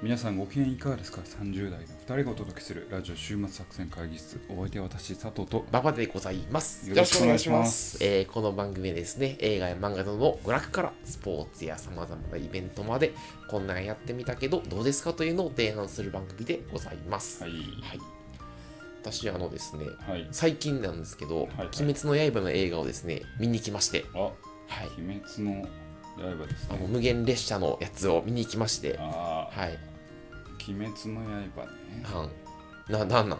皆さんご機嫌いかがですか ?30 代の2人がお届けするラジオ週末作戦会議室お相手は私佐藤と馬場でございます。よろしくお願いしますえーこの番組はですね、映画や漫画などの娯楽からスポーツや様々なイベントまで、こんなんやってみたけど、どうですかというのを提案する番組でございます。はいはい。私、あのですね、はい最近なんですけど、はい鬼滅の刃の映画をですね、見に来まして、あはい。鬼滅の刃ですあのね無限列車のやつを見に行きまして、ああはい。鬼滅の刃ね。なんな、なんな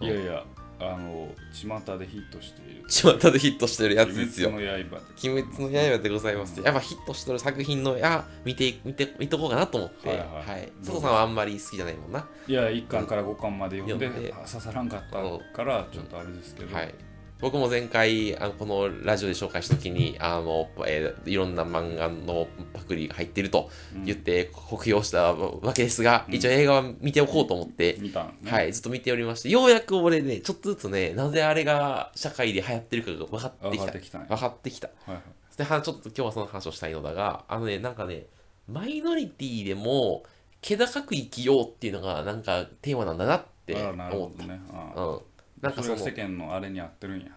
ん？いやいやあの巷でヒットしている。巷でヒットしてるやつですよ。鬼滅の刃で。鬼滅の刃でございます。やっぱヒットしてる作品のや見て見て見とこうかなと思って、ははい。い。はい佐藤さんはあんまり好きじゃないもんな。いや1巻から5巻まで読んで刺さらんかったからちょっとあれですけど。はい。僕も前回あのこのラジオで紹介した時にあの、えーいろんな漫画のパクリが入ってると言って酷評したわけですが、一応映画は見ておこうと思って、見たんねはい、ずっと見ておりまして、ようやく俺ね、ちょっとずつね、なぜあれが社会で流行ってるかが分かってきた。分かってきたね分かってきた。はいはいで、はちょっと今日はその話をしたいのだが、あのね、なんかね、マイノリティでも、気高く生きようっていうのが、なんかテーマなんだなって思っほどねあた。あうん。なんかその世間のあれに合ってるんや合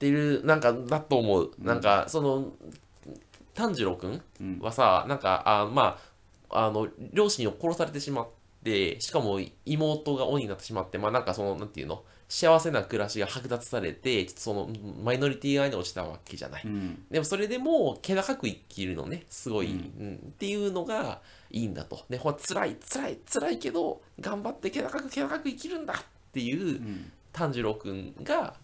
ってる、なんかだと思う。なんか、その、炭治郎くんうん。はさ、なんか、あまあ、あの、両親を殺されてしまって、しかも妹が鬼になってしまって、まあなんかその、なんていうの、幸せな暮らしが剥奪されて、その、マイノリティ側に落ちたわけじゃない。うん。でもそれでも気高く生きるのね。すごい、うん。っていうのがいいんだと。でほら辛い辛い辛いけど頑張って気高く気高く生きるんだっていううん。炭治郎くんが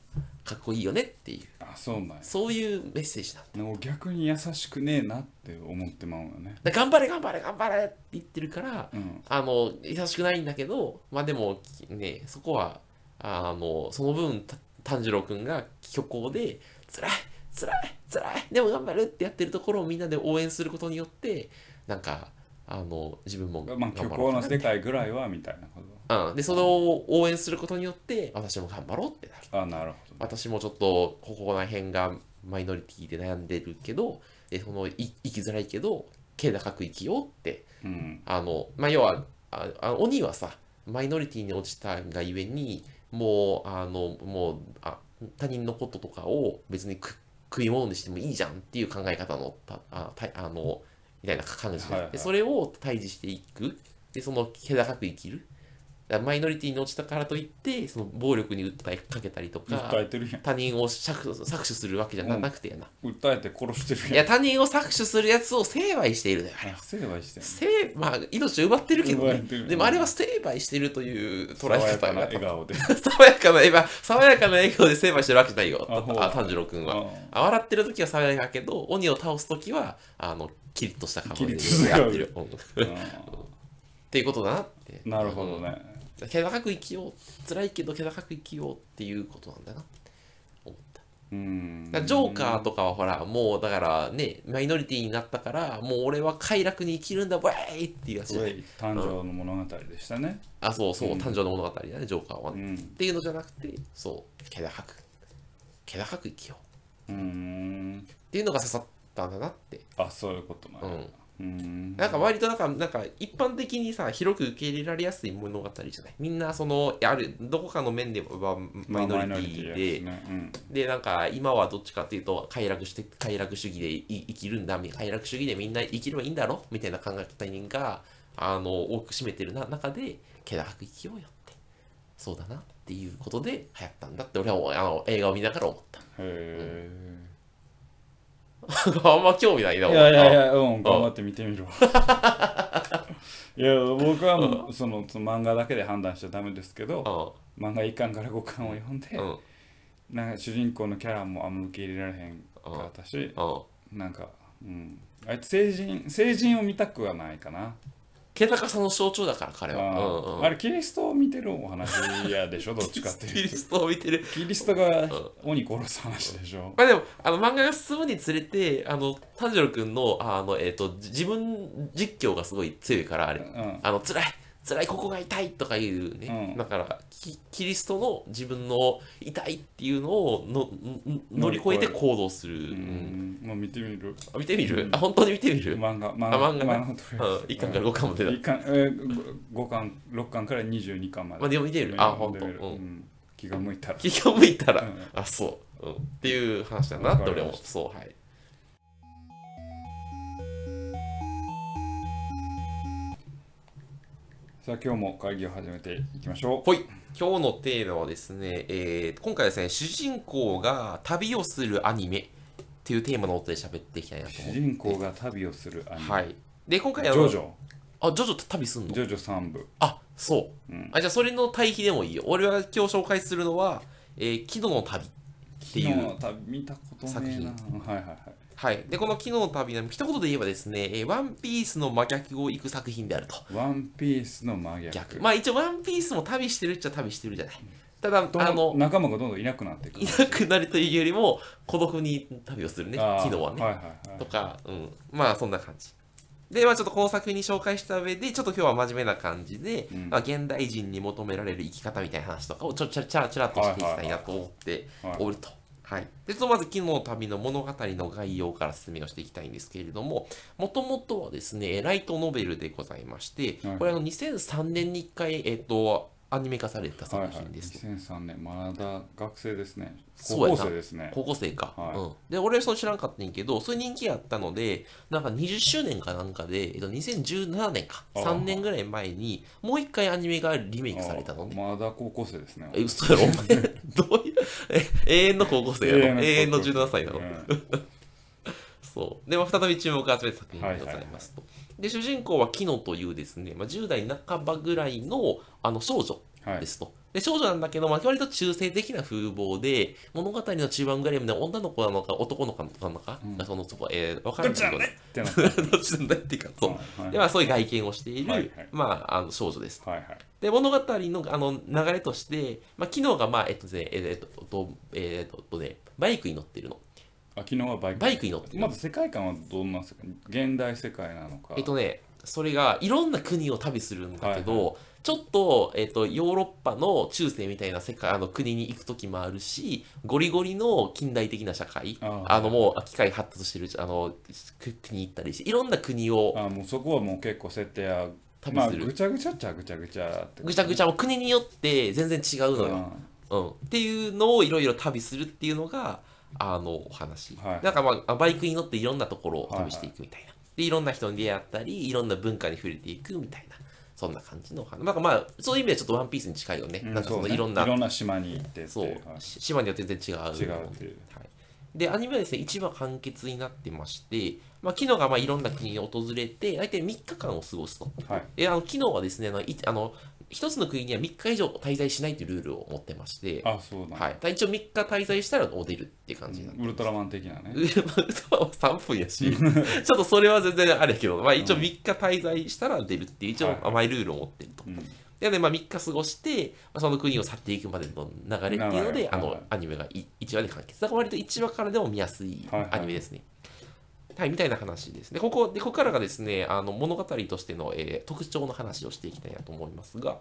かっこいいよねっていう。あそうなんや。そういうメッセージなんだでも逆に優しくねえなって思ってまうよね。で頑張れ頑張れ頑張れって言ってるからうん。あの優しくないんだけどまあでもねそこはあのその分た炭治郎くんが虚構で辛い辛い辛いでも頑張るってやってるところをみんなで応援することによってなんかあの自分も頑まあ虚構の世界ぐらいはみたいなこうん、でそれを応援することによって私も頑張ろうってなる。とあなるほど私もちょっとここら辺がマイノリティで悩んでるけどでそのい生きづらいけど気高く生きようってうんあの、まあ、要は、ああ鬼はさ、マイノリティに落ちたがゆえに、もう、あの、もう、あ他人のこととかを別にく食い物にしてもいいじゃんっていう考え方の、たあたあの、みたいな感じで,、はいはいで、それを対峙していく。で、その気高く生きる。マイノリティに落ちたからといって、その暴力に訴えかけたりとか訴、えてるやん。他人を搾搾取するわけじゃなくてやな。訴えて殺してるやん。いや、他人を搾取するやつを成敗しているだよ、あれは。あ成敗してんの。成まあ命を奪ってるけどね。でもあれは成敗してるという捉え爽やかな方が笑顔で。爽やかな今 爽やかな笑顔で成敗してるわけじゃないよ。あ炭治郎君は。あ笑ってる時は爽やかだけど鬼を倒す時はあのキリッとした顔で。やってる、うん。っうんていうことだなって。なるほどね。うん気高く生きよう。辛いけど気高く生きようっていうことなんだな。思った。うん。ジョーカーとかはほらもうだからねマイノリティになったからもう俺は快楽に生きるんだウェーイっていうやつ誕生の物語でしたね。あ、そうそう、うん。誕生の物語だね、ジョーカーはね。うん。っていうのじゃなくて、そう、気高く、気高く生きよう。うん。っていうのが刺さったんだなって。あそういうことなうんん。うんなんか割となんか、なんか一般的にさ、広く受け入れられやすい物語じゃない？みんなその、ある、どこかの面ではマイノリティで、まあマイノリティやしねうんで、なんか今はどっちかっていうと、快楽して、快楽主義でい生きるんだ、快楽主義でみんな生きればいいんだろ？みたいな考え方人が、あの、多く占めてるな中で、気高く生きようよって。そうだなっていうことで流行ったんだって俺はあの映画を見ながら思った。へ あんま興味ないな、えいやいやい俺やうん頑張って見てみるわ。いや僕はもうそのその漫画だけで判断しちゃダメですけどう漫画1巻から5巻を読んで。なんか主人公のキャラもあんま受け入れられへんかったしうん。なんかうん。あいつ成人成人を見たくはないかな気高さの象徴だから、彼は。あうんうん。あれキリストを見てるお話やでしょ？どっちかっていうとキリストを見てる。キリストが鬼殺す話でしょ？まあでも、あの漫画が進むにつれて、あの、炭治郎くんの、あの、えっ、と、じ自分実況がすごい強いから、あれ。うんあの、辛い、辛いここが痛いとかいうね、うん。だからキキリストの自分の痛いっていうのをのん乗り越えて行動する、ううん。んまあ見てみる。あ見てみる、うん。あ本当に見てみる、漫画漫あ漫画？ね漫画うん、1巻から5巻までだ、一巻えー、5巻6巻から22巻まで。まあ、でも見てみる。あ本当、うん。うん。気が向いたら。気が向いたら、うん。あそう、うん、っていう話だなって俺は思うそうはいさあ今日も会議を始めていきましょう。ほい。今日のテーマはですね、えー今回はですね主人公が旅をするアニメっていうテーマの音で喋っていきたいなと主思って。人公が旅をするアニメ、はい。で今回あのジョジョ。あジョジョ旅すんの？ジョジョ3部。あそう、うん。あじゃあそれの対比でもいいよ。俺は今日紹介するのは「えー、昨日の旅」っていう昨日の旅見たこと作品ねえな。はいはいはいはい。でこの「昨日の旅」の一言で言えばですね「えーワンピースの真逆を行く作品であると。ワンピースの真逆。逆。まあ一応ワンピースも旅してるっちゃ旅してるじゃない。ただあの仲間がどんどんいなくなっていくいなくなるというよりも孤独に旅をするね昨日はね。はいはいはい。とか、うん、まあそんな感じ。で、まあちょっとこの作品に紹介した上で、ちょっと今日は真面目な感じで、うん。まあ、現代人に求められる生き方みたいな話とかをちょちゃちゃらちゃらっとしていきたいなと思ってはいおると。はい、でちょっとまず昨日の旅の物語の概要から説明をしていきたいんですけれどももともとはですねライトノベルでございましてはい。これあの2003年に1回、えっとアニメ化された作はいはい。品ですと、2003年。まだ学生ですね。高校生ですね。高校生か、はい。うん、で俺はそれ知らんかったんやけどそういう人気があったのでなんか20周年かなんかで、えっと、2017年か。あー。3年ぐらい前にもう一回アニメがリメイクされたのね。あまだ高校生ですねえ嘘やろ？お前。どういうえ永遠の高校生やろ？永遠の高校生。17歳なの、うん。そう。で、まあ、再び注目を集めた作品でございますと、で主人公はキノというですね、まあ、10代半ばぐらいのあの少女はいですと。で少女なんだけど、まあ、割と中性的な風貌で、物語の中盤ぐらいまで女の子なのか男の子なのか、うんがそのそこ、えー、分からないってなってどっちなんだいっていうか、そう。はいでまあ、そういう外見をしている、はいはいまあ、あの少女です。はいはいで、物語のあの流れとして、まあ、昨日が、まあ、えっとね、えっと、えっと、えっとね、バイクに乗ってるの。あ昨日はバイク。バイクに乗ってる。まず世界観はどんな世界現代世界なのか。えっとね、それがいろんな国を旅するんだけど、はいちょっと,、えっとヨーロッパの中世みたいな世界あの国に行く時もあるしゴリゴリの近代的な社会ああのもう機械発達してるあのく国に行ったりしいろんな国をあもうそこはもう結構設定は旅まあする、ぐちゃぐちゃっちゃぐちゃぐちゃってぐちゃぐちゃも国によって全然違うのよ、うん、っていうのをいろいろ旅するっていうのがあのお話、はい。なんか、まあ、バイクに乗っていろんなところを旅していくみたいな、でいろんな人に出会ったりいろんな文化に触れていくみたいな。そんな感じのお話。なんかまあそういう意味ではちょっとワンピースに近いよね、うんなんかそのいろんないろんな島に行ってそう、はい。し島によって全然違う違うっていう。はい、でアニメはですね1話完結になってまして、まあ、昨日がまあいろんな国に訪れて大体3日間を過ごすと。はい。であの昨日はですねあのいあの一つの国には3日以上滞在しないというルールを持ってまして、あそうだ。はい、一応3日滞在したらもう出るっていう感じになってウルトラマン的なね。ウルトラマン3分やし、ちょっとそれは全然あれやけど、まあ、一応3日滞在したら出るっていう、一応はい。はい甘いルールを持ってると。うん。で、ねまあ、3日過ごして、まあ、その国を去っていくまでの流れっていうので、あのはいアニメが1話で完結。だから割と1話からでも見やすいはいはいアニメですね。はい、みたいな話です。で、ここでここからがですね、あの物語としての、えー特徴の話をしていきたいなと思いますが、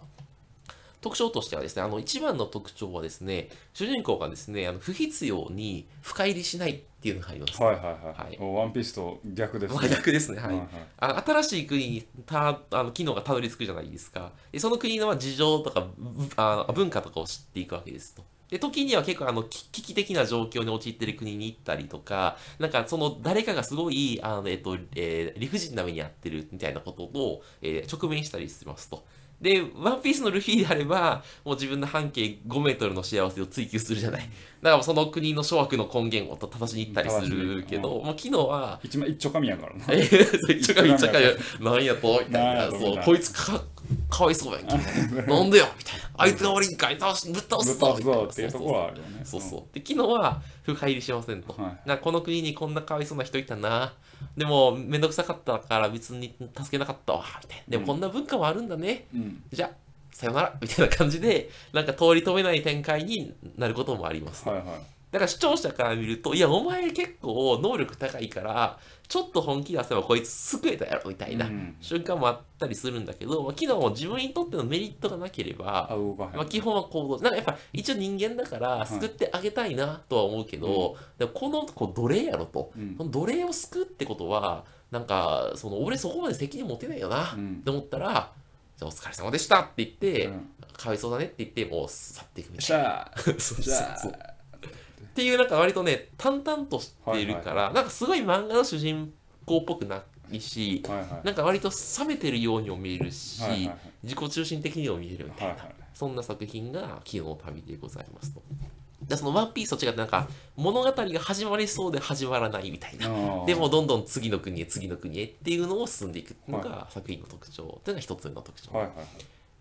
特徴としてはですね、あの一番の特徴はですね、主人公がですね、あの不必要に深入りしないっていうのがあります。はいはいはい、はいおワンピースと逆ですまあ逆ですね、はい。はいはいあの新しい国にたあの機能がたどり着くじゃないですか。でその国のまあ事情とかぶあの文化とかを知っていくわけですと。で時には結構あの危機的な状況に陥っている国に行ったりとか、なんかその誰かがすごいあの、えっとえー理不尽な目に遭ってるみたいなことを、えー直面したりしますと。で、ワンピースのルフィであれば、もう自分の半径5メートルの幸せを追求するじゃない。だからその国の諸悪の根源を正しに行ったりするけど、もう昨日は、一枚一丁紙やからな。えー、一応か一応かなんやとみたいな。そうこいつかかわいそうやんけ。なんでよみたいな。あいつが悪いんかい。倒しぶっ倒ぶっすぞ。倒すぞっていうところはあるよね。そうそう。で昨日は深入りしませんと、はい。なこの国にこんなかわいそうな人いたな。でもめんどくさかったから別に助けなかったわ。みたいな。でもこんな文化もあるんだね、うん。じゃあさよなら。みたいな感じでなんか通り止めない展開になることもあります、はいはいだだから視聴者から見るといやお前結構能力高いからちょっと本気出せばこいつ救えたやろみたいなうん。瞬間もあったりするんだけど、まあ、昨日も自分にとってのメリットがなければまあ、基本は行動なんかやっぱ一応人間だからい。救ってあげたいなとは思うけど、でもこの子奴隷やろと、うん。この奴隷を救うってことはなんかその俺そこまで責任持てないよな、うん。って思ったらじゃあお疲れ様でしたって言って、うん。かわいそうだねって言ってもう去っていくみじたいな。ゃあ そうそうそう。あっていうなんか割とね淡々としているから、なんかすごい漫画の主人公っぽくないしはいはい。なんか割と冷めてるようにも見えるし、はいはいはい。自己中心的にも見えるみたいな、はいはいそんな作品が昨日の旅でございますと。でそのワンピースと違ってなんか物語が始まりそうで始まらないみたいな。でもどんどん次の国へ次の国へっていうのを進んでいくのはが作品の特徴。というのが一つ目の特徴。はいはいはい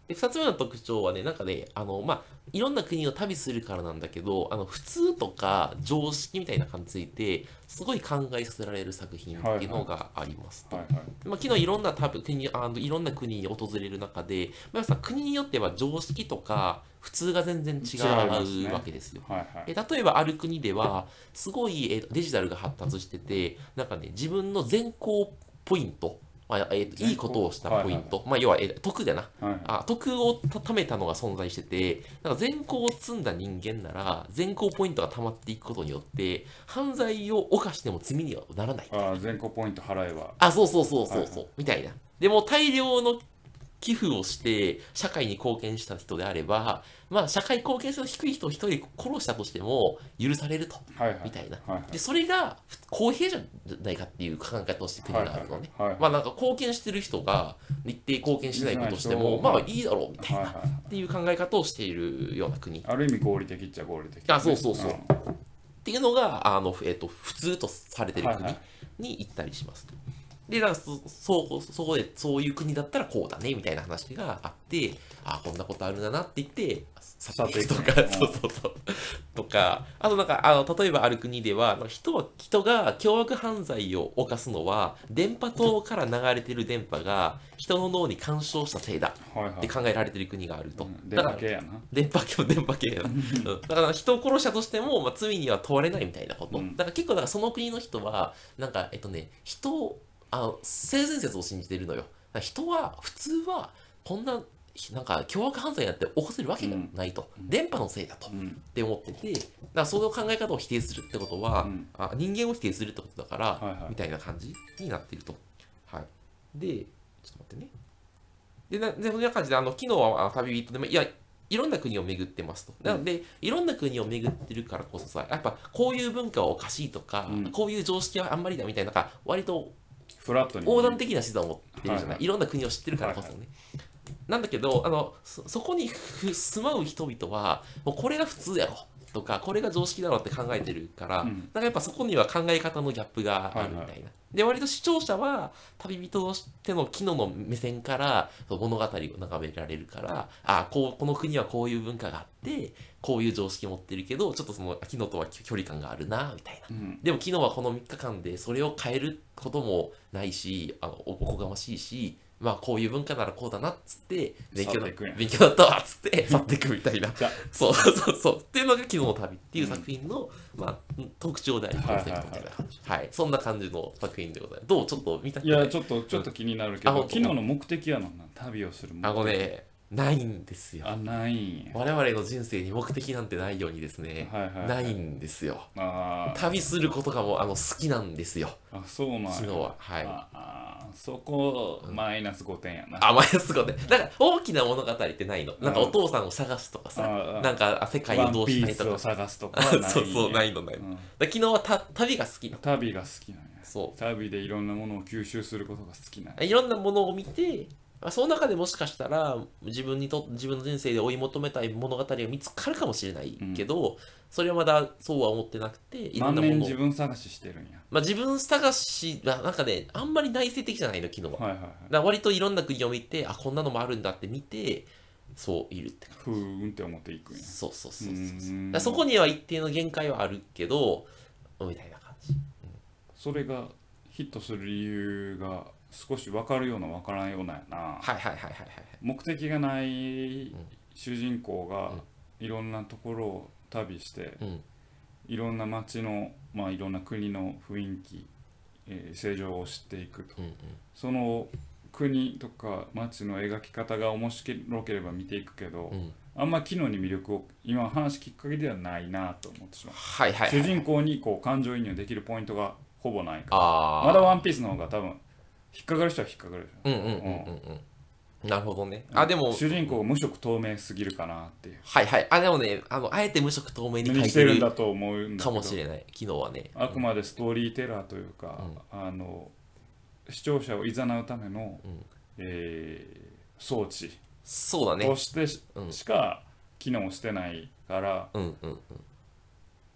で2つ目の特徴はねなんかねあのまあいろんな国を旅するからなんだけどあの普通とか常識みたいな感じについてすごい考えさせられる作品っていうのがありますと。はいはいまあ、昨日いろんな多分国あのいろんな国に訪れる中で、まあ、さ国によっては常識とか普通が全然違うわけですよ。はいはいえ例えばある国ではすごいえデジタルが発達しててなんかね自分の善行ポイント、まあえーといいことをしたポイント、まあ、要は、えー得だな。はいはい。あ得をた貯めたのが存在しててなんか善行を積んだ人間なら善行ポイントが溜まっていくことによって犯罪を犯しても罪にはならない。あー全国ポイント払えば。あそうそうそうそうそう、はいみたいな。でも大量の寄付をして社会に貢献した人であればまあ社会貢献性の低い人を一人殺したとしても許されるとはいはい。みたいな。はいはい。でそれが公平じゃないかっていう考え方をして国があるのね、はいはい。はいまあなんか貢献してる人が一定貢献しないことしてもまあいいだろうみたいな、はいはい。っていう考え方をしているような国。っある意味合理的っちゃ合理的あそうそうそう。ん。はていうのがあの、えっと普通とされてる国に行ったりしますと。でだからそそうそこでそういう国だったらこうだねみたいな話があってあこんなことあるんだなって言って去っていく。とか そうそうそう。とかあとなんかあの例えばある国では人は人が凶悪犯罪を犯すのは電波塔から流れてる電波が人の脳に干渉したせいだって考えられてる国があると。うん。電波系やな。電波系も電波系やな、うん。だから人を殺したとしても、まあ、罪には問われないみたいなこと、うん。だから結構だからその国の人はなんかえっとね人をあの性善説を信じてるのよ。人は普通はこんななんか凶悪犯罪なんて起こせるわけがないと、電波のせいだと、っうん。て思っててだからその考え方を否定するってことは、うんあ人間を否定するってことだから、はいはい。みたいな感じになっていると。はい、で、ちょっと待ってね。で、なでそんな感じで、あの昨日はあ旅人でも、いや、いろんな国を巡ってますと。なので、いろんな国を巡ってるからこそさ、やっぱこういう文化はおかしいとか、うん。こういう常識はあんまりだみたいな、割とフラットに。横断的な視座を持ってるじゃない、はいはい。いろんな国を知ってるからこそね。なんだけどあのそそこにふ住まう人々はもうこれが普通やろとかこれが常識だろって考えてるから、うんなんかやっぱそこには考え方のギャップがあるみたいな。はいで割と視聴者は旅人としての機能の目線から物語を眺められるからあこうこの国はこういう文化があってこういう常識を持ってるけどちょっとその昨日とは距離感があるなみたいな。うんでも昨日はこの3日間でそれを変えることもないしあのおこがましいしまあこういう文化ならこうだなっつって勉強だ勉強だったわっつって 去っていくみたいな。そうそうそうっていうのが昨日の旅っていう作品の、まあ、特徴でありコンセプトみたいな感じはい。そんな感じの作品でございます。どう？ちょっと見たい。やちょっとちょっと気になるけあ本当？ど昨日の目的やのな旅をする目的。あのねないんですよ。あない我々の人生に目的なんてないようにですね、はいはいないんですよ。旅することがもうあの好きなんですよ。あそうなんや。昨日は。はい。ああそこマイナス5点やな。あ、マイナス5点。だから大きな物語ってないの。なんかお父さんを探すとかさなんかあ世界をどうしたいとか。ースを探すとかそうそう、ないのないの。うん。昨日はた旅が好き。旅が好きなんや。そ旅でいろんなものを吸収することが好きなんや。う。いろんなものを見て、まあその中でもしかしたら自分にと自分の人生で追い求めたい物語が見つかるかもしれないけど、それはまだそうは思ってなくて、いろんなも自。分探ししてるんやまあ自分探しはなんかね、あんまり内省的じゃないの、昨日は。はいはいはいら割といろんな国を見て、あ、こんなのもあるんだって見て、そういるって感じ。ふーんって思っていくんやそうそうそうそううそそこには一定の限界はあるけど、みたいな感じ。それがヒットする理由が少し分かるような分からんようなやな。はいはいはいはいはい。目的がない主人公がいろんなところを旅してうん。いろんな街の、まあ、いろんな国の雰囲気、えー政情を知っていくと。うんうん。その国とか街の描き方が面白ければ見ていくけど、うん。あんま機能に魅力を今話きっかけではないなと思ってしまう、はいはいはい主人公にこう感情移入できるポイントがほぼないから。ああまだワンピースの方が多分引っかかる人は引っかかるでしょ。うんうんうんうんうん。なるほどね。あでも主人公無色透明すぎるかなっていう。はいはい。あでもねあのあえて無色透明に書何いてるしてるんだと思うんだけかどもしれない。昨日はね。あくまでストーリーテラーというか、あの視聴者を誘うための、えー装置そうだね。としてし,、うん。か機能してないからうんうんうん。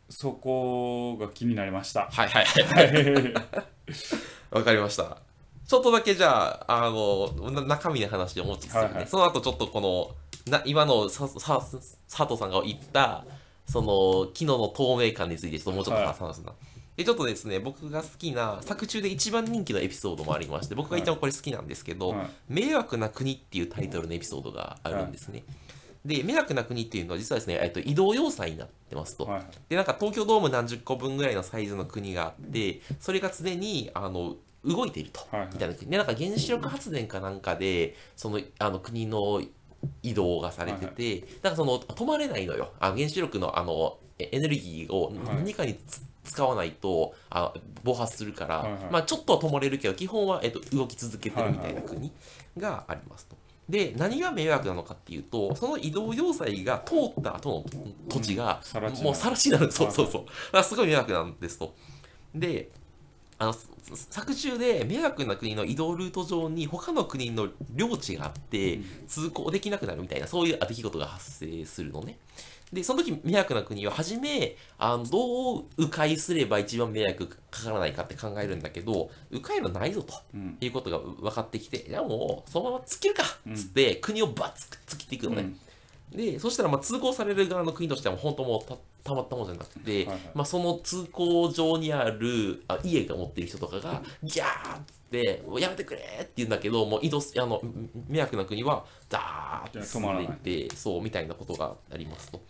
そこが気になりました。はいはいはい。わかりましたちょっとだけじゃああのな中身の話をもうちょっとするね、はいはい。その後ちょっとこのな今のささ佐藤さんが言ったその機能の透明感についてちょっともうちょっと話すな、でちょっとですね僕が好きな作中で一番人気のエピソードもありまして僕が一番これ好きなんですけど「はい。迷惑な国」っていうタイトルのエピソードがあるんですね、で迷惑な国っていうのは実はですね、えっと、移動要塞になってますと、はい。でなんか東京ドーム何十個分ぐらいのサイズの国があってそれが常にあの動いていると、はいはい。みたいな国でなんか原子力発電かなんかでそのあの国の移動がされてて、なんかその止まれないのよ。あ原子力のあのえエネルギーをはい。何かにつ使わないとあ暴発するから、はいはい。まあ、ちょっとは止まれるけど基本は、えっと、動き続けてるみたいな国がありますと。で何が迷惑なのかっていうとその移動要塞が通った後の土地が、さら地もうさら地になる。そうそうそう。だからすごい迷惑なんですと。であのす作中で迷惑な国の移動ルート上に他の国の領地があって通行できなくなるみたいなそういう出来事が発生するのね。でその時迷惑な国は初めあのどう迂回すれば一番迷惑かからないかって考えるんだけど迂回路ないぞと、うん。いうことが分かってきてじゃあもうそのまま突っ切るかっつって、国をバッツ突っ切っていくのね、でそしたらまあ通行される側の国としては本当もうたたまったもんじゃなくて、はいはい。まあ、その通行上にあるあ家が持ってる人とかがギャーって「やめてくれ!」って言うんだけどもう移動すあの迷惑な国はダーッて進んでいってそうみたいなことがありますと。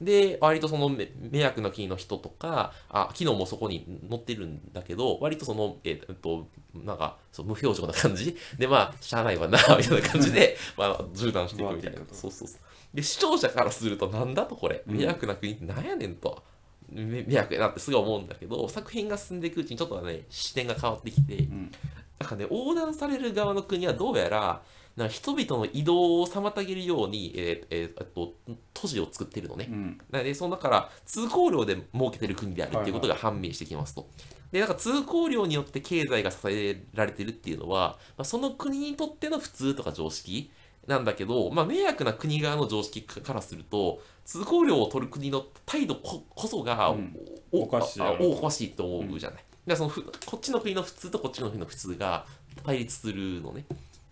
で割とそのめ迷惑な国の人とかあ昨日もそこに乗ってるんだけど割とそのえっとなんかそう無表情な感じ。でまあしゃあないわなみたいな感じでまあ縦断していくみたいな。そうそうそうで視聴者からするとなんだとこれ？うん。迷惑な国ってなんやねんと、め迷惑やなってすごい思うんだけど作品が進んでいくうちにちょっとね視点が変わってきてうん。なんかね横断される側の国はどうやらなんか人々の移動を妨げるように、えーえーと都市を作ってるのね、うん。なので、そのだから通行料で設けてる国であるっていうことが判明してきますと。で、なんか通行料によって経済が支えられてるっていうのは、まあ、その国にとっての普通とか常識なんだけど、まあ、迷惑な国側の常識からすると、通行料を取る国の態度ここそが、うんおおかしいおかしいと思うじゃない。だからそのふこっちの国の普通とこっちの国の普通が対立するのね。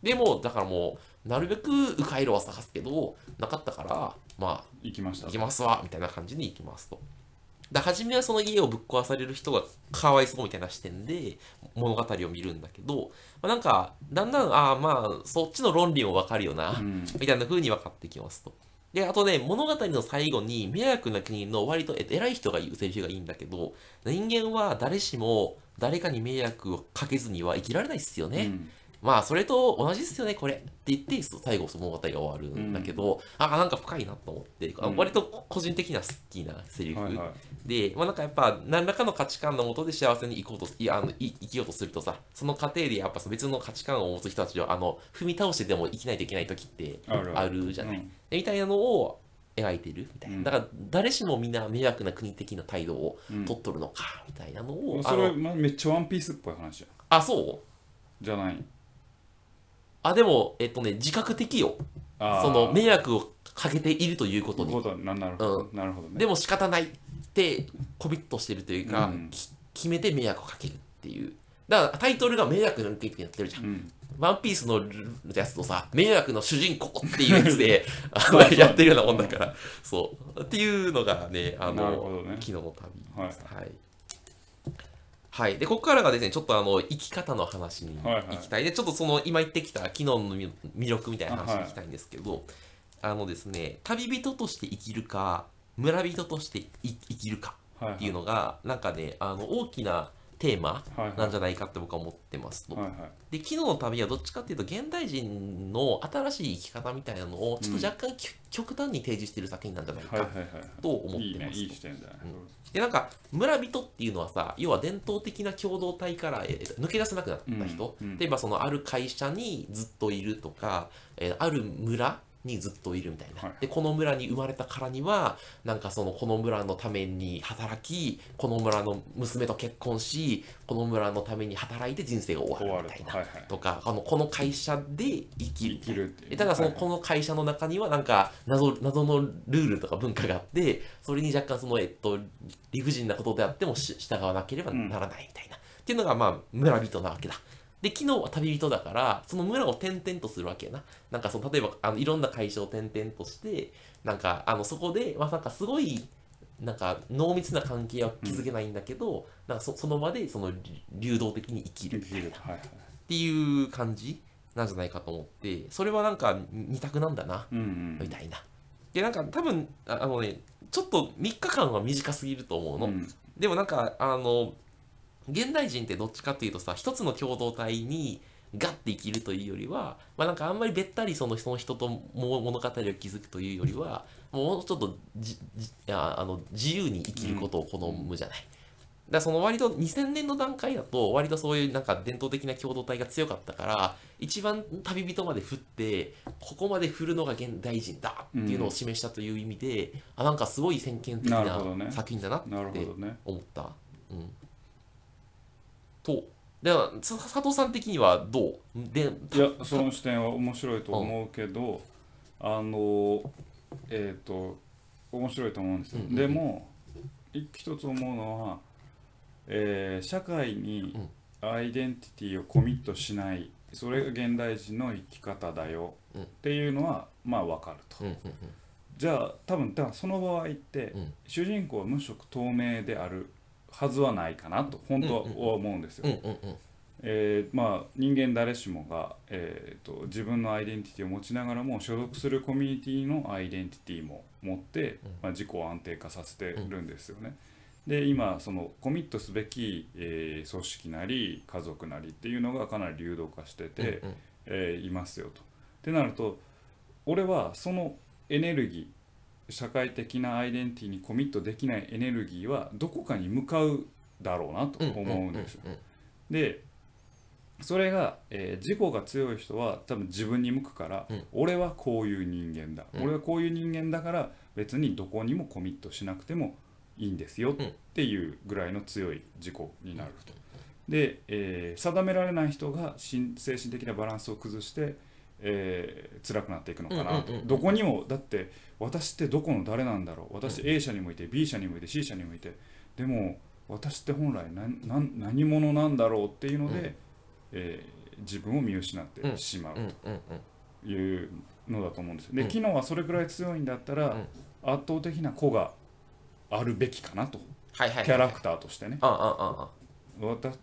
でも、だからもう、なるべく迂回路は探すけど、なかったから、まあ、行きました行きますわみたいな感じに行きますと。で初めはその家をぶっ壊される人がかわいそうみたいな視点で物語を見るんだけど、まあ、なんかだんだんああまあそっちの論理もわかるよな、うんみたいな風に分かってきますと。であとね物語の最後に迷惑な国の割とえ偉い人が言うセリフがいいんだけど人間は誰しも誰かに迷惑をかけずには生きられないっすよね。うんまあそれと同じですよねこれ。って言って最後その物語が終わるんだけど、あなんか深いなと思って、あうん。割と個人的な好きなセリフ、はいはい。で、まあ、なんかやっぱ何らかの価値観のもとで幸せに生こうといやあのい生きようとするとさその過程でやっぱ別の価値観を持つ人たちをあの踏み倒してでも生きないといけない時ってあるじゃない、うん。でみたいなのを描いてるみたいな、うん。だから誰しもみんな迷惑な国的な態度をうん。取っとるのかみたいなのを、あそれ、めっちゃワンピースっぽい話や。んあそう？じゃない？あでもえっとね自覚的よ。あー。その迷惑をかけているということに。ことななるほど、なるほどね。でも仕方ないってコミットしてるというか、うん。き決めて迷惑をかけるっていう。だからタイトルが迷惑の国ってやってるじゃん、うん。ワンピースのやつとさ迷惑の主人公っていうやつで あやってるようなもんだから。そう。っていうのがねあなるほのどね。昨日の旅はい。はいはい、でここからがですねちょっとあの生き方の話に行きたい、でちょっとその今言ってきた昨日の魅力みたいな話に行きたいんですけど、あのですね旅人として生きるか村人としてい生きるかっていうのが、なんかねあの大きなテーマなんじゃないかって僕は思ってますと。で昨日の旅はどっちかっていうと現代人の新しい生き方みたいなのをちょっと若干き、極端に提示している作品なんじゃないかと思ってます。いいねいい視点だねでなんか村人っていうのはさ要は伝統的な共同体から、えー抜け出せなくなった人、うんうん例えばそのある会社にずっといるとか、えーある村にずっといるみたいな、はい。でこの村に生まれたからにはなんかそのこの村のために働きこの村の娘と結婚しこの村のために働いて人生が終終わるみたいな、はいはい。とかあのこの会社で生きる。生きるってただそのはい。この会社の中にはなんか謎謎のルールとか文化があってそれに若干そのえっと理不尽なことであってもし従わなければならないみたいな、っていうのがまあ村人なわけだで昨日は旅人だからその村を転々とするわけやな。なんかその例えばあのいろんな会社を転々としてなんかあのそこでまあなんかすごいなんか濃密な関係は築けないんだけど、なんかそその場でその流動的に生きる。っていう感じなんじゃないかと思ってそれはなんか二択なんだなうんうん。みたいな。でなんか多分ああのねちょっと3日間は短すぎると思うの。うん。でもなんかあの現代人ってどっちかっていうとさ一つの共同体にガッて生きるというよりは、まあ、なんかあんまりべったりそのその人とも物語を築くというよりはもうちょっとじじあの自由に生きることを好むじゃない。だからその割と2000年の段階だと割とそういうなんか伝統的な共同体が強かったから一番旅人まで振ってここまで振るのが現代人だっていうのを示したという意味で、あなんかすごい先見的な作品だなってなるほどね思った。うん、とで佐藤さん的にはどう？でいやその視点は面白いと思うけどあのえっと面白いと思うんですよ。うんうんうん。でも一一つ思うのはえー社会にアイデンティティをコミットしないそれが現代人の生き方だようん。っていうのはまあわかると。うんうんじゃあ多分だその場合ってうん。主人公は無色透明であるはずはないかなと本当は思うんですよ。えーまあ、人間誰しもが、えー、と自分のアイデンティティを持ちながらも所属するコミュニティのアイデンティティも持って、まあ、自己を安定化させてるんですよね。で今そのコミットすべき、えー組織なり家族なりっていうのがかなり流動化してて、うんうん。えーいますよと。ってなると俺はそのエネルギー社会的なアイデンティティにコミットできないエネルギーはどこかに向かうだろうなと思うんですでそれが、えー自己が強い人は多分自分に向くから、うん。俺はこういう人間だ、うん。俺はこういう人間だから別にどこにもコミットしなくてもいいんですようんっていうぐらいの強い自己になると。で、えー定められない人が心精神的なバランスを崩して、えー辛くなっていくのかなと、どこにもだって私ってどこの誰なんだろう。私 A 社にもいて B 社にもいて C 社にもいて。でも私って本来何何何者なんだろうっていうので、うん。えー自分を見失ってしまうというのだと思うんですよ。でうん。機能はそれくらい強いんだったら、ん。圧倒的な子があるべきかなと。キャラクターとしてね。ああああ。私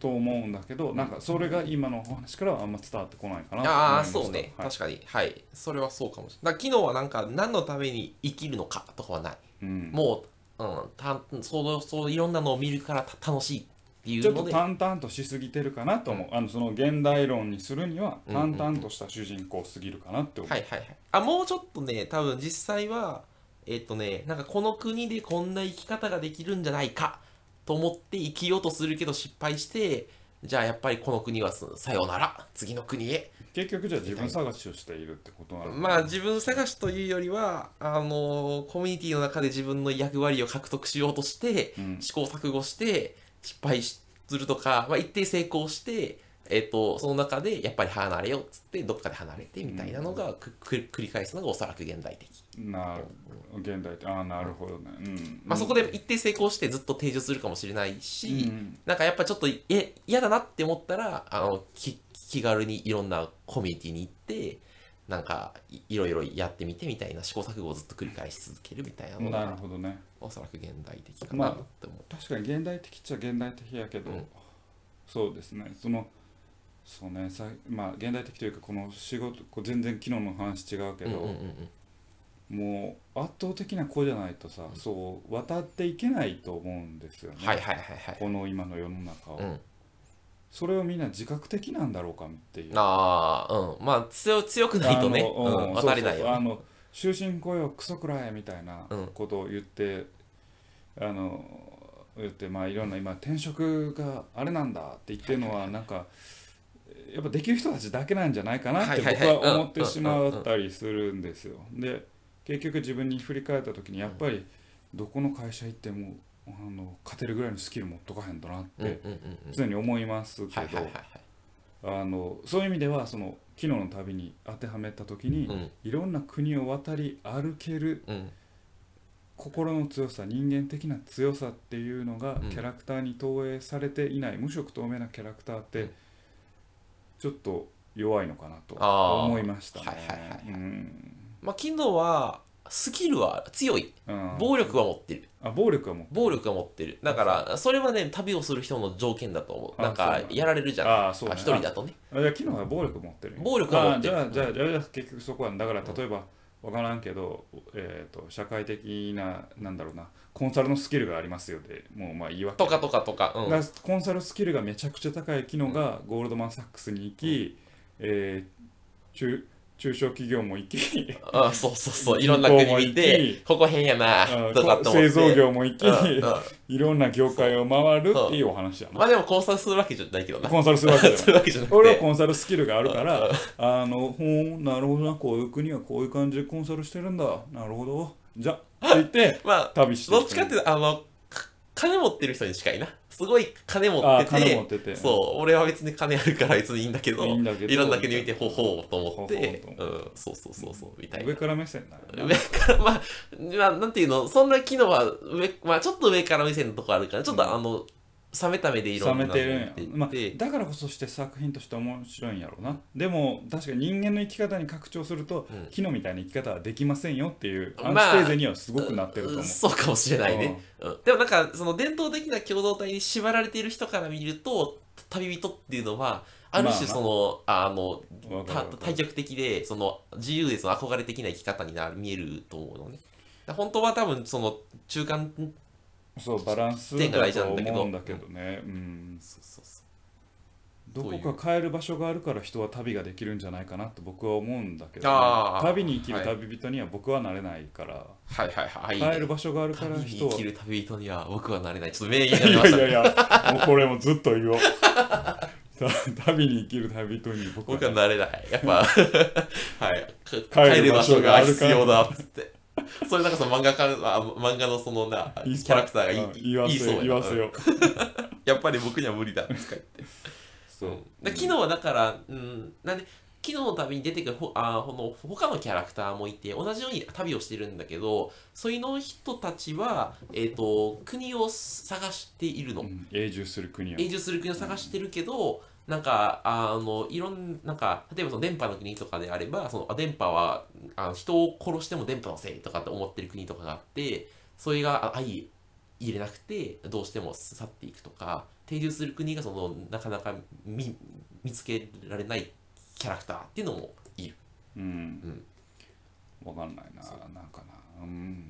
と思うんだけどなんかそれが今のお話からはあんま伝わってこないかなああそうね、はい。確かに。はい。それはそうかもしれない。昨日はなんか何のために生きるのかとかはない、うん、もう、うん、たそうそういろんなのを見るからた楽しいっていちょっとうので淡々としすぎてるかなと思う、あのその現代論にするには淡々とした主人公すぎるかなって思う、はいはいはい。あもうちょっとね多分実際はえっ、とねなんかこの国でこんな生き方ができるんじゃないかと思って生きようとするけど失敗してじゃあやっぱりこの国はささようなら次の国へ。結局じゃあ自分探しをしているってことなのまあ自分探しというよりはあのコミュニティの中で自分の役割を獲得しようとして、うん。試行錯誤して失敗するとか、まあ、一定成功して、えっとその中でやっぱり離れようっつってどっかで離れてみたいなのがくく繰り返すのがおそらく現代的、なる現代ってああなるほどね。うん。まあ、そこで一定成功してずっと定住するかもしれないし、うん。なんかやっぱちょっとえ嫌だなって思ったらあのき気軽にいろんなコミュニティに行ってなんかいいろいろやってみてみたいな試行錯誤をずっと繰り返し続けるみたいなのなるがほどね。おそらく現代的かなって思う、確かに現代的っちゃ現代的やけど、うん。そうですね。そのそうね。さまあ現代的というかこの仕事こう全然昨日の話違うけど、うんうんうんうん。もう圧倒的な子じゃないとさ、そう渡っていけないと思うんですよね、はいはいはいはい。この今の世の中を、うん。それをみんな自覚的なんだろうかっていう。ああうん。まあ強強くないとね。うん渡れないよね。あの終身雇用クソくらえみたいなうん。ことを言って、あの言ってまあいろんな今転職があれなんだって言ってるのはなんかやっぱできる人たちだけなんじゃないかなって僕は思ってしまったりするんですよ。で結局自分に振り返った時にやっぱりどこの会社行ってもあの勝てるぐらいのスキル持っとかへんとなって常に思いますけどあのそういう意味ではその昨日の旅に当てはめた時に、うん。いろんな国を渡り歩けるうん。心の強さ人間的な強さっていうのがうん。キャラクターに投影されていない、無色透明なキャラクターってうんちょっと弱いのかなと思いましたね。はいはいはいうん。まあ昨日はスキルは強い。うん。暴力は持ってる。あ暴力はもう暴力は持ってる。だからそれはね旅をする人の条件だと思う。あなんかやられるじゃないああそう一人だとね。あじゃあ昨日は暴力持ってる。暴力は持ってる。あじゃあじゃあじゃ結局そこはだから例えば分からんけど、えー、と社会的ななんだろうなコンサルのスキルがありますよでもうまあ言い訳。とかとかとかうん。だからコンサルスキルがめちゃくちゃ高い機能がゴールドマン・サックスに行き、えー中中小企業も行きあそうそうそう。いろんな国行もてここ変やなうんとかって思って。製造業も行き、いろんな業界を回るっていうお話やな。まあでもコンサルするわけじゃないけどなコンサルするわけじゃすない俺はコンサルスキルがあるからあのほんなるほどなこういう国はこういう感じでコンサルしてるんだ。なるほどじゃって言って まあ旅してどっちかっていうとあのか金持ってる人に近いな。すごい金持あってて金持ってて。そう俺は別に金あるから別にいいんだけどいろんな国見てほほうと思ってう。うんそうそうそうそうみたいな。上から目線なの上からまあ、まあ、なんていうのそんな機能は上、まあ、ちょっと上から目線のとこあるからちょっとあの、冷めた目でいろ冷んなのめてるんや。まあて、だからこそして作品として面白いんやろうな。でも確かに人間の生き方に拡張すると、うん。木のみたいな生き方はできませんよっていうアンまあチテーゼにはすごくなってると思う、そうかもしれないね、うん。でもなんかその伝統的な共同体に縛られている人から見ると旅人っていうのはある種まあその、あのたわかるわかる。対極的でその自由でその憧れ的な生き方になる見えると思うのね。本当は多分その中間そうバランスだと思うんだけどね、うん、そうそうそう。どこか帰る場所があるから人は旅ができるんじゃないかなと僕は思うんだけどね、旅に生きるはい旅人には僕はなれないから、はいはいはい。帰る場所があるから旅に人は生きる旅人には僕はなれない。ちょっと名言が出ました。いやいやいやもうこれもずっと言おう。た 旅に生きる旅人に僕は。なれない。やっぱ。はい。帰帰る場所があるから。が必要だっつってそれなんかその漫画家あ漫画のそのなキャラクターがいいうん言わせ言いそうやな。言わせよ。やっぱり僕には無理だっつって言って。そう。で昨日はだから、うん、なんで昨日の旅に出てくるほあこの他のキャラクターもいて同じように旅をしてるんだけどそういうの人たちは、えー、と国を探しているの、うん永住する国を。永住する国を探してるけどなんかあのいろんなんか例えばその電波の国とかであればそのあ電波はあの人を殺しても電波のせいとかって思ってる国とかがあってそれがあ相入れなくてどうしても去っていくとか定住する国がそのなかなか見見つけられないキャラクターっていうのもいる。うん、わかんないななんかな。うん。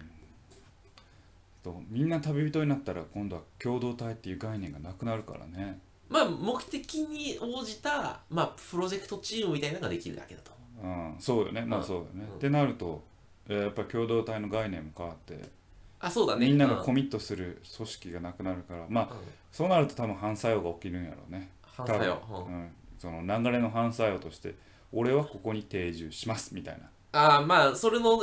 とみんな旅人になったら今度は共同体っていう概念がなくなるからねまあ目的に応じた、まあ、プロジェクトチームみたいなのができるだけだと。思う。うんそうよね。まあうん。そうよね、うん。ってなるとえーやっぱ共同体の概念も変わってあそうだね。みんながうん。コミットする組織がなくなるからまあうん。そうなると多分反作用が起きるんやろうね。反作用。うん。うん、その流れの反作用として俺はここに定住しますみたいなああまあそれの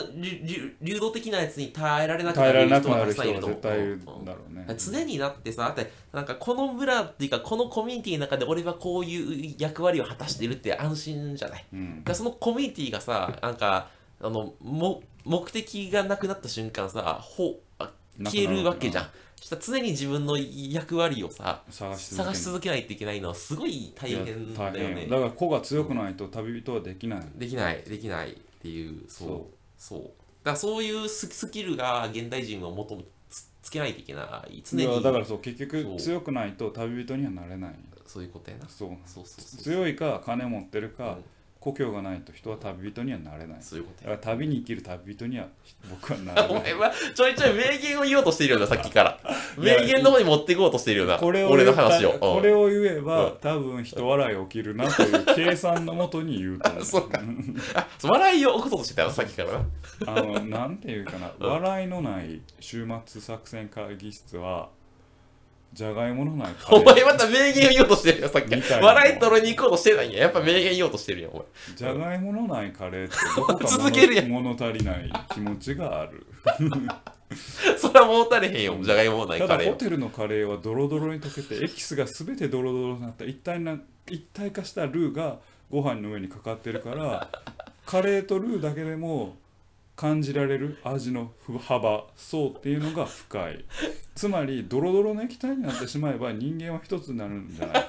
流動的なやつに耐えられなくなる人はたくさんいると思う。だろう。ね常になってさだってなんかこの村っていうかこのコミュニティの中で俺はこういう役割を果たしてるって安心じゃない。うん。だそのコミュニティがさなんかあのも目的がなくなった瞬間さほあ消えるわけじゃん。そしたら常に自分の役割をさ探し続ける探し続けないといけないのはすごい大変だよね。よだから子が強くないと旅人はできない、できないできないっていうそう。そそう。だからそういうススキルが現代人はもともつつけないといけない。常に。だからそう結局強くないと旅人にはなれない。そう。いうことやな。そうそうそうそう。強いか金持ってるか、うん故郷がないと人は旅人にはなれないそういうことだから旅に生きる旅人には僕はなや。れない お前はちょいちょい名言を言おうとしているような、さっきから。名言の方に持っていこうとしているような、これを俺の話を。これを。を言えば、うん多分人笑い起きるなという計算のもとに言うと思う そうかあ、笑いを起こそうとしてたよ、さっきからな。あのなんていうかな、笑いのない週末作戦会議室はじゃがいものないお前また名言を言おうとしてるよ、さっき。笑い取りに行こうとしてないん。や。やっぱ名言言おうとしてるよ、お前。ーじゃがいものないカレーってどこか 続けるやん。物物足りない気持ちがある。それはもう足れへんよ、じゃがいもないたカレー。ホテルのカレーはドロドロに溶けてエキスが全てドロドロになった。一体な一体化したルーがご飯の上にかかってるからカレーとルーだけでも感じられる味の幅層っていうのが深いつまりドロドロの液体になってしまえば人間は一つになるんじゃない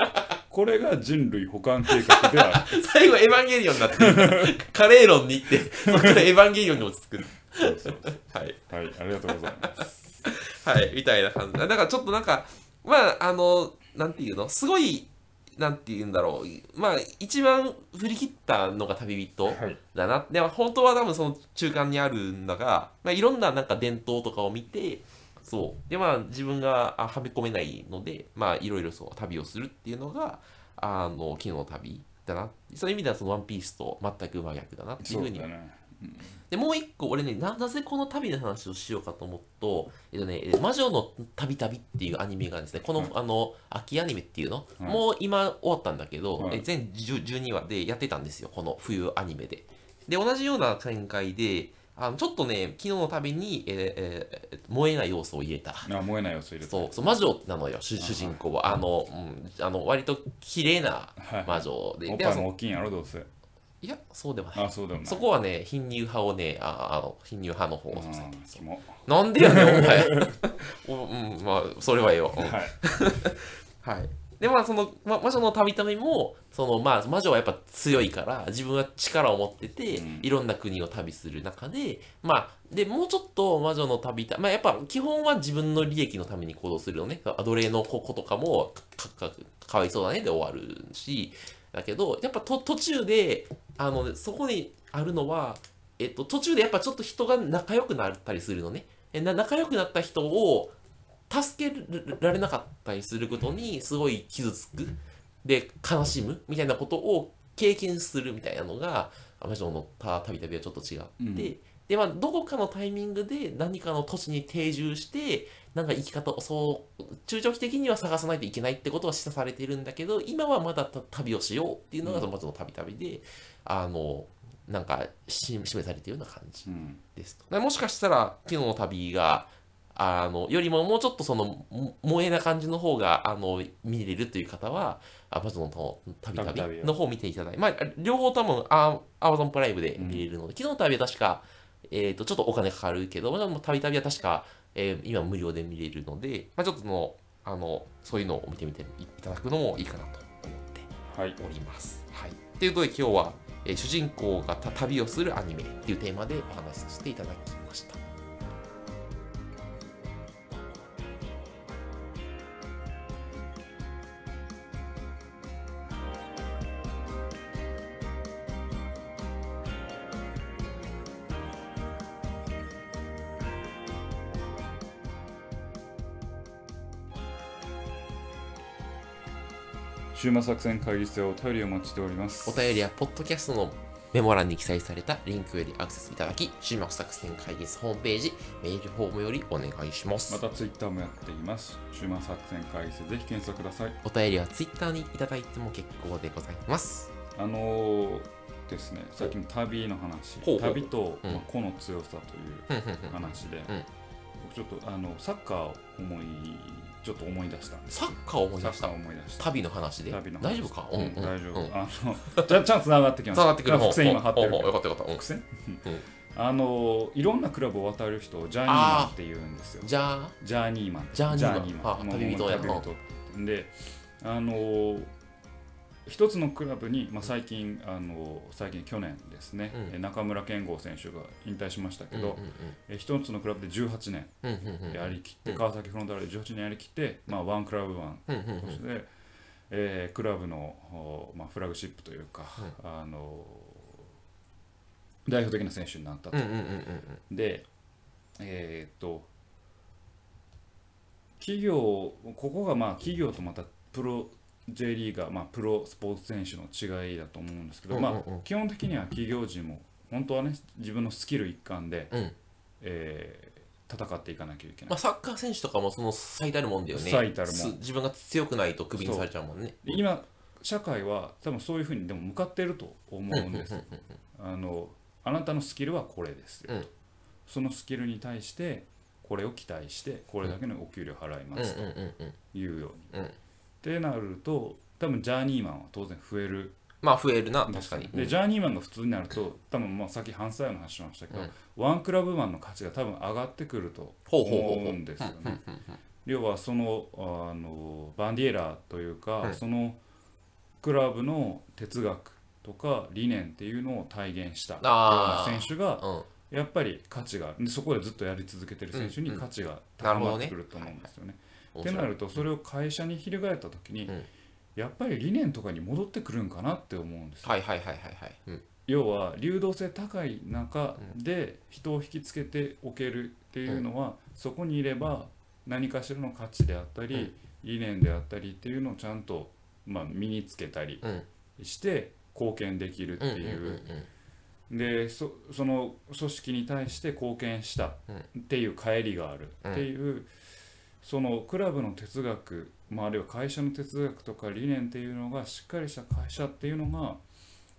これが人類保管計画である 最後エヴァンゲリオンになってる。カレー論に行って、そこからエヴァンゲリオンに落ち着く。そうそうはい。はいありがとうございますはい、みたいな感じ。だからちょっとなんか、まあ、あの、なんていうの、すごい、なんていうんだろう、まあ、一番振り切ったのが旅人はいだな。でも、本当は多分その中間にあるんだが、まあ、いろんななんか伝統とかを見て、そう。で、まあ、自分があはめ込めないので、まあ、いろいろそう、旅をするっていうのが、あの、昨日の旅だな。そういう意味では、そのワンピースと全く真逆だなっていうふうにでもう一個俺ねななぜこの旅の話をしようかと思うと、えっとね、え魔女の旅旅っていうアニメがですね。この,、はいあの秋アニメっていうの、はいもう今終わったんだけど、はいえ全10 12話でやってたんですよこの冬アニメで。で同じような展開であのちょっとね昨日の旅に、えーえー燃えない要素を入れた。あ燃えない要素入れてそうそう魔女なのよ主主人公は。あの,、うん、あの割と綺麗なはい。魔女で、でそおっぱいも大きいんやろどうせいやそうではないあそうでもないそこはね貧乳派をねああの貧乳派の方をうん支えてるキモなんでやねん、お前。おうん、まあ、それはええわ。うんはい はい。で、まあ、その、ま、魔女の旅旅も、その、まあ、魔女はやっぱ強いから、自分は力を持ってて、うんいろんな国を旅する中で、まあ、で、もうちょっと魔女の旅旅、まあ、やっぱ、基本は自分の利益のために行動するのね。アドレーの子とかも、か、か、かわいそうだねで終わるし、だけど、やっぱと途中で、あの、そこにあるのは、えっと、途中でやっぱちょっと人が仲良くなったりするのね。えな仲良くなった人を助けられなかったりすることにすごい傷つく。で、悲しむみたいなことを経験するみたいなのが、魔女のた旅旅はちょっと違って、うんで、まあ、どこかのタイミングで何かの土地に定住して、なんか生き方をそう、中長期的には探さないといけないってことは示唆されてるんだけど、今はまだた旅をしようっていうのが、その魔女の旅旅で、あの、なんかし示されているような感じうん。ですと。でもしかしたら、昨日の旅が、あの、よりももうちょっとその、も萌えな感じの方が、あの、見れるという方は、アマゾンの旅旅の方を見ていただいて、まあ、両方多分、アマゾンプライムで見れるので、昨日の旅は確か、えっ、と、ちょっとお金かかるけど、まあ、旅旅は確か、えー今無料で見れるので、まあ、ちょっとその、あの、そういうのを見てみていただくのもいいかなと思ってはいおります。はい。ということで今日は、えー主人公がた旅をするアニメっていうテーマでお話しさせていただきました。週末作戦会議室でお便りをお待ちしております。お便りはポッドキャストのメモ欄に記載されたリンクよりアクセスいただき、週末作戦会議室ホームページ、メールフォームよりお願いします。またツイッターもやっています。週末作戦会議室ぜひ検索ください。お便りはツイッターにいただいても結構でございます。あのーですねさっきの旅の話。旅と、う。んまあ個の強さという話で、うん。僕ちょっとあのサッカーを思いちょっと思い出した。サッカーを思い出した。思い出した。旅の話で？旅の話。大丈夫か？うんうんうん。大丈夫、うん。あのちゃん ちゃんとつながってきました。つながってくる伏線今貼ってるよかったよかった。うん。伏線、うん。あのいろんなクラブを渡る人をジャーニーマンって言うんですよ。じゃあ、ジャーニーマンジャーニーマン。旅人や。旅人であの一つのクラブに、まあ、最近あの最近去年ですね、うん。え中村健吾選手が引退しましたけど、うんうんえ一つのクラブで18年うんうんうんうん。やりきって、うん。川崎フロンターレで18年やりきって、まあ、ワンクラブワン。うんうんうん。として、えークラブの、おまあ、フラグシップというか、あの代表的な選手になったと。うんうんうんうんでえーっと企業ここがまあ企業とまたプロ J リーガー、まあ、プロスポーツ選手の違いだと思うんですけど、まあ、基本的には企業人も本当はね自分のスキル一環で、うん。えー戦っていかなきゃいけない。まあ、サッカー選手とかもその最たるもんだよね。最たるもん。す自分が強くないとクビにされちゃうもんね。で今社会は多分そういうふうにでも向かってると思うんです。よあのあなたのスキルはこれですよ、うん。そのスキルに対してこれを期待してこれだけのお給料払いますというように、うんってなると多分ジャーニーマンは当然増える。まあ増えるな確かに。でジャーニーマンが普通になると多分まあさっき反対の話しましたけど、うん。ワンクラブマンの価値が多分上がってくると思うんですよね。要はそのあのバンディエラーというか、うん。そのクラブの哲学とか理念っていうのを体現したような選手がうん。やっぱり価値がでそこでずっとやり続けてる選手に価値がな高まってくると思うんですよね。ってなるとそれを会社に翻った時に、うん。やっぱり理念とかに戻ってくるんかなって思うんですよ。はいはいはいはいはい。うん。要は流動性高い中で人を引きつけておけるっていうのは、そこにいれば何かしらの価値であったり、理念であったりっていうのをちゃんと、まあ、身につけたりうん。して貢献できるっていう。うんでそその組織に対して貢献したっていう帰りがあるっていう、そのクラブの哲学、まあ、あるいは会社の哲学とか理念っていうのがしっかりした会社っていうのが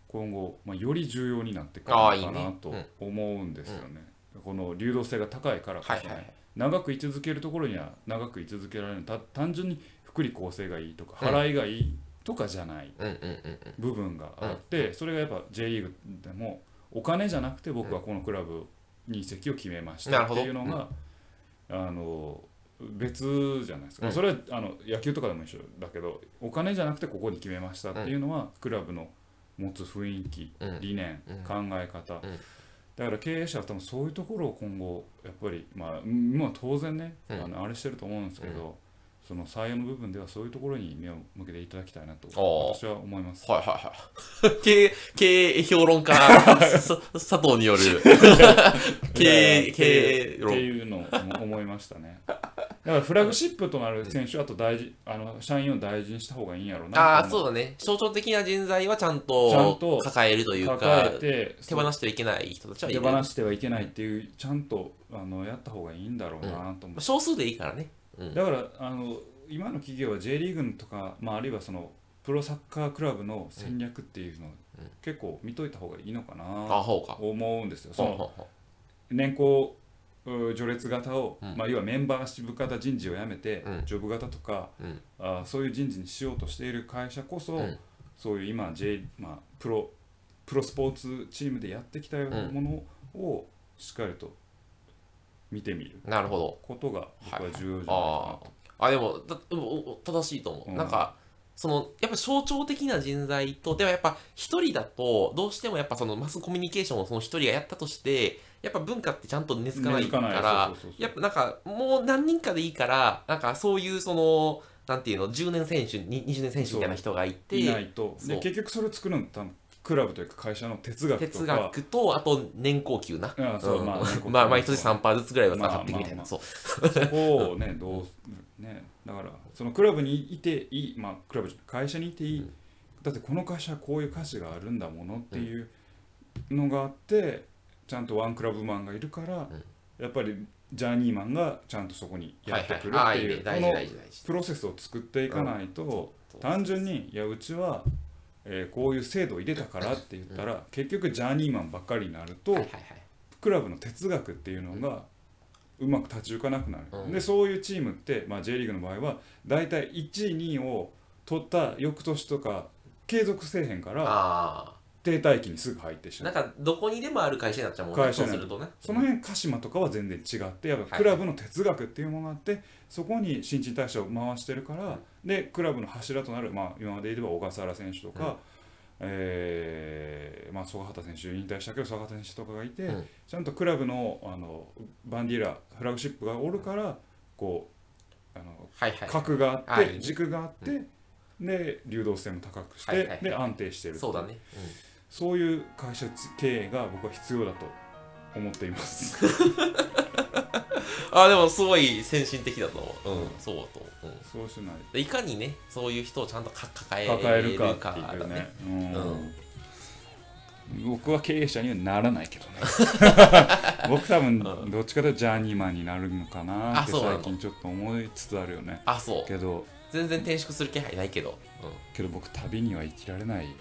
今後、まあ、より重要になってくるのかなと思うんですよね。この流動性が高いからこそね、はいはい。はい長く居続けるところには長く居続けられる。た単純に福利厚生がいいとかうん。払いがいいとかじゃないうんうんうんうん。部分があって、それがやっぱ J リーグでもお金じゃなくて僕はこのクラブに移籍を決めましたっていうのが、あの別じゃないですか、うん。それはあの野球とかでも一緒だけどお金じゃなくてここに決めましたっていうのは、クラブの持つ雰囲気、うん。理念、うん。考え方、うん。だから経営者は多分そういうところを今後やっぱりまあ今は当然ね、うん。あのあれしてると思うんですけど、その採用の部分ではそういうところに目を向けていただきたいなと私は思います。はいはいはい。経営、経営評論家、さ 佐藤による、経営、経営って論。いうのを思いましたね。だからフラグシップとなる選手はあと大事あの社員を大事にした方がいいんやろうなああ、そうだね。象徴的な人材はちゃんちゃんとと抱えるというか抱、えて手放してはいけない人たちはい手る。放してはいけないっていうちゃんとあのやった方がいいんだろうなと思って、少数でいいからね。うん。だからあの今の企業は J リーグとか、まあ、あるいはそのプロサッカークラブの戦略っていうのをうん結構見といた方がいいのかあ、な。と思うんですよ。その年功う序列型を、うん。まあ、要はメンバーシップ型人事をやめて、うん。ジョブ型とか、うん。あそういう人事にしようとしている会社こそ、うん。そういう今、J まあ、プロプロスポーツチームでやってきたようなものをしっかりと見てみる。うなるほど。ことが僕は重要じゃないかなあと。あ、でも、だでもお正しいと思う。うん。なんか、そのやっぱ象徴的な人材とでもやっぱ一人だとどうしてもやっぱそのマスコミュニケーションをその一人がやったとしてやっぱ文化ってちゃんと根付かないからやっぱなんかもう何人かでいいからなんかそういうそのなんていうの10年選手に20年選手みたいな人がいていないと。で結局それを作るの多分クラブというか会社の哲学とか。哲学とあと年功給な。あそううん。まあまあ毎年3%ずつぐらいは下がっていくみたいな、まあまあまあ。そう。そこをねどうねだからそのクラブにいていいまあクラブ会社にいていい、うん。だってこの会社はこういう価値があるんだものっていうのがあってちゃんとワンクラブマンがいるから、やっぱりジャーニーマンがちゃんとそこにやってくるっていうこのプロセスを作っていかないと、単純にいやうちは、えーこういう制度を入れたからって言ったら、結局ジャーニーマンばっかりになると、クラブの哲学っていうのがうまく立ち行かなくなる、うん。でそういうチームって、まあ、J リーグの場合は大体1位2位を取った翌年とか継続せえへんからあ停滞期にすぐ入ってしあまう。んなかどこにでもある会社になっちゃうもんね。そうするとね。その辺鹿島とかは全然違ってやっぱクラブの哲学っていうものがあってそこに新陳代謝を回してるから、でクラブの柱となる、まあ、今まで言えば小笠原選手とか、えーまあ、曽我畑選手引退したけど曽我畑選手とかがいて、うん。ちゃんとクラブのあのバンディーラフラグシップがおるからこうあのはいはい核があって、はい。軸があって、で流動性も高くして、はいはいはい。で安定してるそうだね、そういう会社経営が僕は必要だと思っています。うん、あでもすごい先進的だと思う。うんそうだと思う、うん。そうしない。でいかにねそういう人をちゃんとか抱え抱えるるかっていうね。うん。うん僕は経営者にはならないけどね。僕多分うん。どっちかというとジャーニーマンになるのかなって最近ちょっと思いつつあるよね。あそう。けど全然転職する気配ないけど、うん、けど僕旅には生きられない。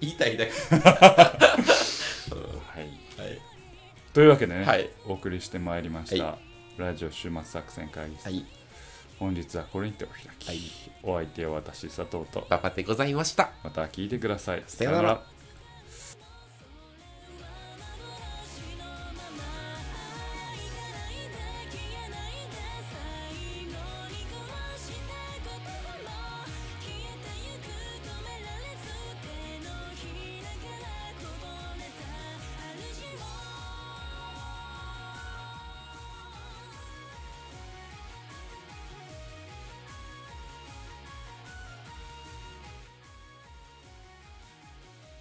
言いたいだけ。はい。はい。というわけでね、はい。お送りしてまいりました、はラジオ週末作戦会議室、はい。本日はこれにてお開き、はい。お相手は私佐藤と。パパでございました。また聞いてください。さよなら